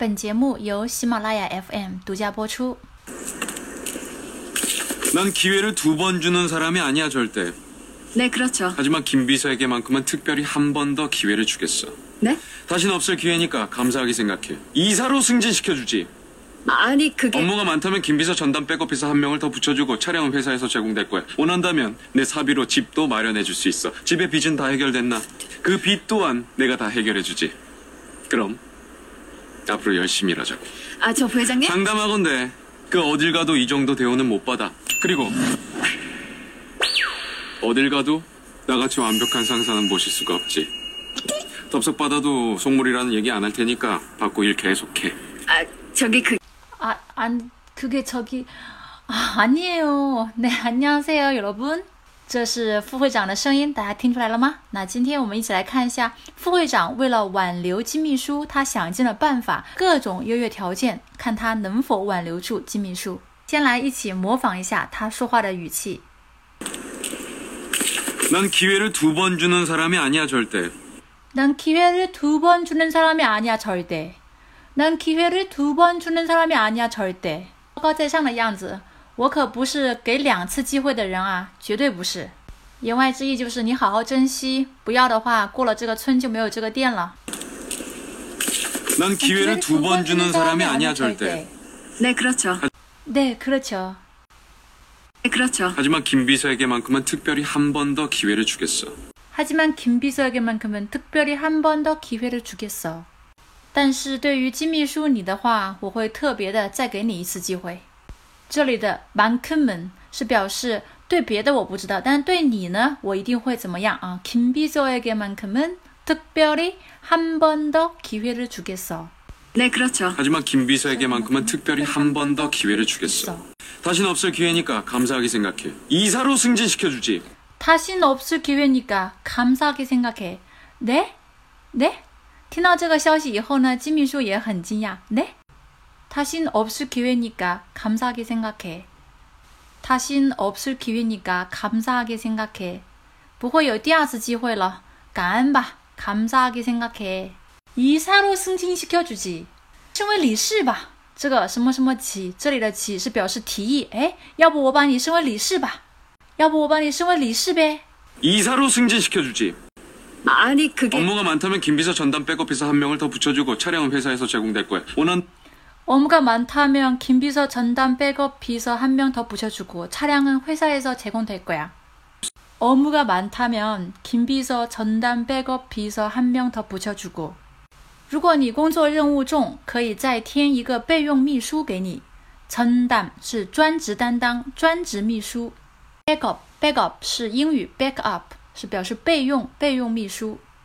本节目由喜马拉雅 FM 独家播出。 난 기회를 두 번 주는 사람이 아니야 절대. 네, 그렇죠. 하지만 김 비서에게만큼은 특별히 한 번 더 기회를 주겠어. 네? 다신 없을 기회니까 감사하게 생각해. 이사로 승진시켜주지. 아니, 그게 업무가 많다면 김 비서 전담 백업비서 한 명을 더 붙여주고 차량은 회사에서 제공될 거야. 원한다면 내 사비로 집도 마련해줄 수 있어. 집의 빚은 다 해결됐나? 그 빚 또한 내가 다 해결해주지. 그럼 앞으로 열심히 일하자고. 아, 저 부회장님? 장담하건대 그 어딜 가도 이 정도 대우는 못 받아. 그리고 어딜 가도 나같이 완벽한 상사는 모실 수가 없지. 덥석 받아도 속물이라는 얘기 안 할 테니까 받고 일 계속해. 아, 저기 그 아, 안, 그게 저기, 아, 아니에요. 네, 안녕하세요, 여러분。 这是副会长的声音，大家听出来了吗？那今天我们一起来看一下副会长为了挽留金秘书，他想尽了办法，各种优越条件，看他能否挽留住金秘书。先来一起模仿一下他说话的语气。 난 기회를 두 번 주는 사람이 아니야 절대. 난 기회를 두 번 주는 사람이 아니야 절대. 난 기회를 두 번 주는 사람이 아니야 절대. 高高在上的样子， 我可不是给两次机会的人啊，绝对不是。言外之意就是你好好珍惜，不要的话，过了这个村就没有这个店了。 난 기회를 두 번 주는 사람이 아니야 절대. 네, 그렇죠. 네, 그렇죠. 네, 그렇죠. 하지만 김 비서에게만큼은 특별히 한 번 더 기회를 주겠어. 하지만 김 비서에게만큼은 특별히 한 번 더 기회를 주겠어. 但是对于金秘书你的话，我会特别的再给你一次机会。 这里的 만큼은是表示对别的我不知道，但是对你呢，我一定会怎么样啊？김비서에게만큼은 특별히 한 번 더 기회를 주겠어. 네, 그렇죠. 하지만 김 비서에게만큼은 특별히 한 번 더 기회를 주겠어. 다신 없을 기회니까 감사하게 생각해. 이사로 승진시켜주지. 다신 없을 기회니까 감사하게 생각해. 네? 네? 听到这个消息以后呢，金秘书也很惊讶。네? 다신 없을 기회니까 감사하게 생각해. 다신 없을 기회니까 감사하게 생각해. 不会有第二次机会了，感恩吧。 감사하게 생각해. 이사로 승진시켜주지. 升为理事吧。这个什么什么起，这里的起是表示提议。哎，要不我把你升为理事吧？要不我把你升为理事呗？ 이사로 승진시켜주지. 아니, 그게 업무가 많다면 김 비서 전담 백업비서 한 명을 더 붙여주고 차량은 회사에서 제공될 거야. 원한 업무가 많다면 김 비서 전담 백업 비서 한 명 더 붙여주고 차량은 회사에서 제공될 거야. 업무가 많다면 김 비서 전담 백업 비서 한 명 더 붙여주고. 如果你工作任务重，可以再添一个备用秘书给你。承担是专职担当、专职秘书。backup backup 是英语 backup 是表示备用、备用秘书。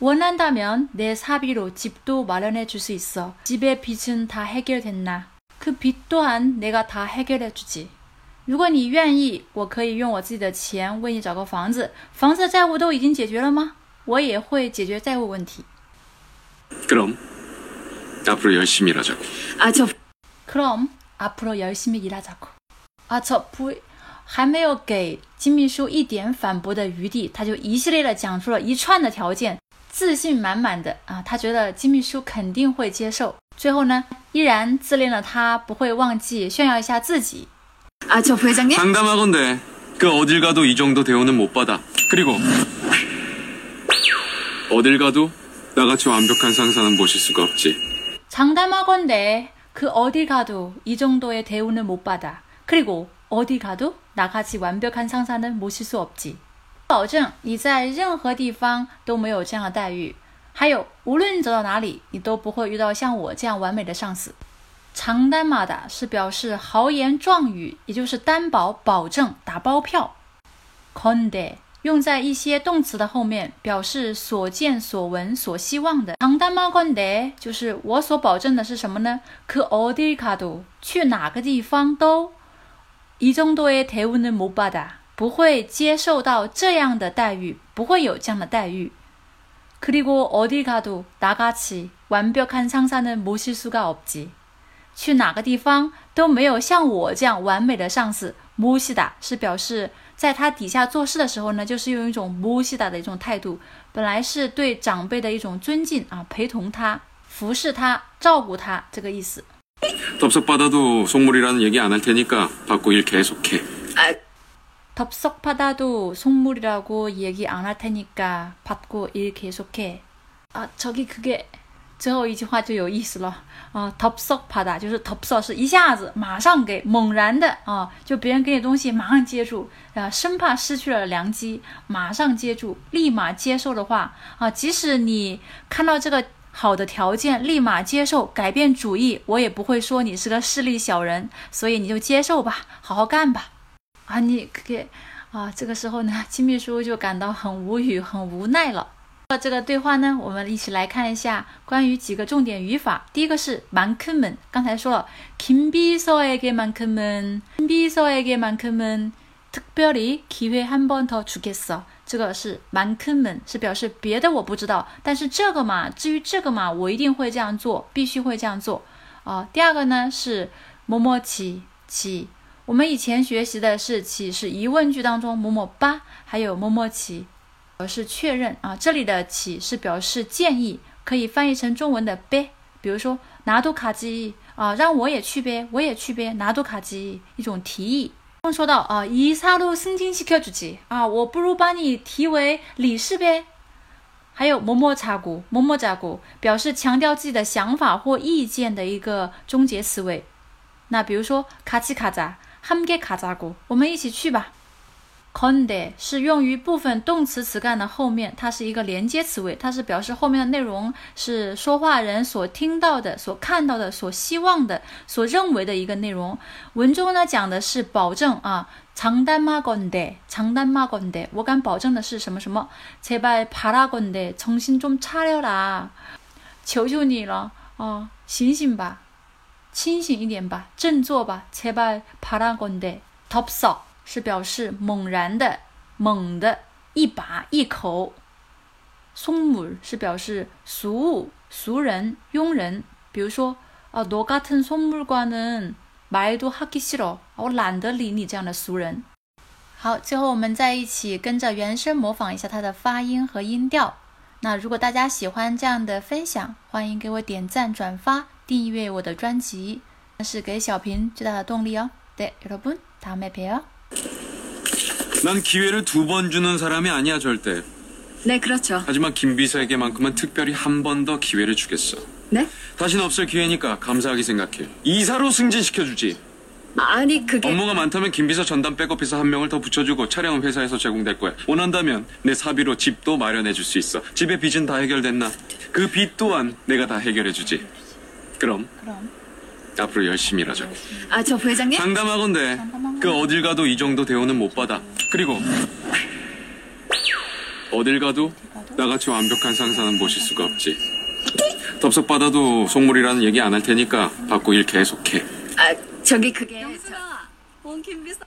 원한다면 내 사비로 집도 마련해 줄 수 있어. 집의 빚은 다 해결됐나? 그 빚 또한 내가 다 해결해 주지. 如果你愿意，我可以用我自己的钱为你找个房子。房子的债务都已经解决了吗？我也会解决债务问题。 그럼 앞으로 열심히 일하자고. 아, 저 그럼 앞으로 열심히 일하자고. 아, 저不还没有给金秘书一点反驳的余地，他就一系列的讲出了一串的条件， 自信满满的啊，他觉得金秘书肯定会接受。最后呢，依然自恋的他不会忘记炫耀一下自己。 아, 저 부회장님? 장담하건대 그 어딜 가도 이 정도 대우는 못 받아. 그리고 어딜 가도 나같이 완벽한 상사는 모실 수가 없지. 장담하건대 그 어딜 가도 이 정도의 대우는 못 받아. 그리고 어디 가도 나같이 완벽한 상사는 모실 수 없지. 保证你在任何地方都没有这样的待遇。还有，无论你走到哪里，你都不会遇到像我这样完美的上司。长担马达是表示豪言壮语，也就是担保、保证、打包票。conde 用在一些动词的后面，表示所见所闻、所希望的。长担马 conde 就是我所保证的是什么呢？可 어딜가도去哪个地方都 이 정도의 대우는 못 받아. 不会接受到这样的待遇,不会有这样的待遇. 그리고 어디 가도 나같이 완벽한 상사는 모실 수가 없지. 去哪个地方都没有像我这样完美的上司。모시다是表示在他底下做事的时候呢，就是用一种모시다的一种态度，本来是对长辈的一种尊敬啊，陪同他、服侍他、照顾他这个意思。 덥석받아도 속물이라는 얘기 안 할 테니까 받고 일 계속해. 아, 덥석 받아도 속물이라고 얘기 안 할 테니까 받고 일 계속해. 아 저기 그게 最后一句话就有意思了啊，topsok pada 就是 topsok 是一下子马上给猛然的啊，就别人给你东西马上接住啊，生怕失去了良机，马上接住，立马接受的话啊，即使你看到这个好的条件，立马接受，改变主意，我也不会说你是个势利小人，所以你就接受吧，好好干吧。 啊，你给啊，这个时候呢，金秘书就感到很无语，很无奈了。这个对话呢，我们一起来看一下关于几个重点语法。第一个是만큼 은， 刚才说了，김비서에게만큼 은， 김비서에게만큼 은， 특별히기회한번더주겠어。 这个是만큼 은， 是表示别的我不知道，但是这个嘛，至于这个嘛，我一定会这样做，必须会这样做。啊，第二个呢是뭐뭐지 지， 我们以前学习的是起是疑问句当中뭐뭐 빠， 还有뭐뭐 지。 表示确认啊，这里的起是表示建议，可以翻译成中文的呗。比如说拿督卡基啊，让我也去呗，我也去呗，拿督卡基一种提议。说到啊，이사로승진시켜주지啊，我不如把你提为理事呗。还有么么查古，么么查古，表示强调自己的想法或意见的一个终结词尾。那比如说卡奇卡扎， 함께가자 고， 我们一起去吧。conde 是用于部分动词词干的后面，它是一个连接词尾，它是表示后面的内容是说话人所听到的、所看到的、所希望的、所认为的一个内容。文中呢讲的是保证啊，长单马 conde，长单马 conde，我敢保证的是什么什么？제발바라건데정신좀차려 라， 求求你了啊，醒醒吧， 清醒一点吧，振作吧，제발바라건데 top s 是表示猛然的、猛的、一拔一口。松木是表示俗物、俗人、庸人。比如说，啊，너같은송물과는말도하기싫 어， 我懒得理你这样的俗人。好，最后我们再一起跟着原声模仿一下它的发音和音调。那如果大家喜欢这样的分享，欢迎给我点赞、转发、 订阅我的专辑，那是给小平最大的动力哦。对，여러분다음에봬요。 난 기회를 두 번 주는 사람이 아니야 절대. 네, 그렇죠. 하지만 김 비서에게만큼은 특별히 한 번 더 기회를 주겠어. 네? 다신 없을 기회니까 감사하게 생각해. 이사로 승진시켜주지. 아니, 그게 업무가 많다면 김 비서 전담 백업비서 한 명을 더 붙여주고 차량은 회사에서 제공될 거야. 원한다면 내 사비로 집도 마련해줄 수 있어. 집의 빚은 다 해결됐나? 그 빚 또한 내가 다 해결해주지. 그럼 그럼 앞으로 열심히 일하자. 아, 저 부회장님? 장담하건대 그 어딜 가도 이 정도 대우는 못 받아. 그리고 어딜 가도 나같이 완벽한 상사는 모실 수가 없지. 덥석 받아도 속물이라는 얘기 안 할 테니까 받고 일 계속해. 아, 저기 그게 영수가 온 김비서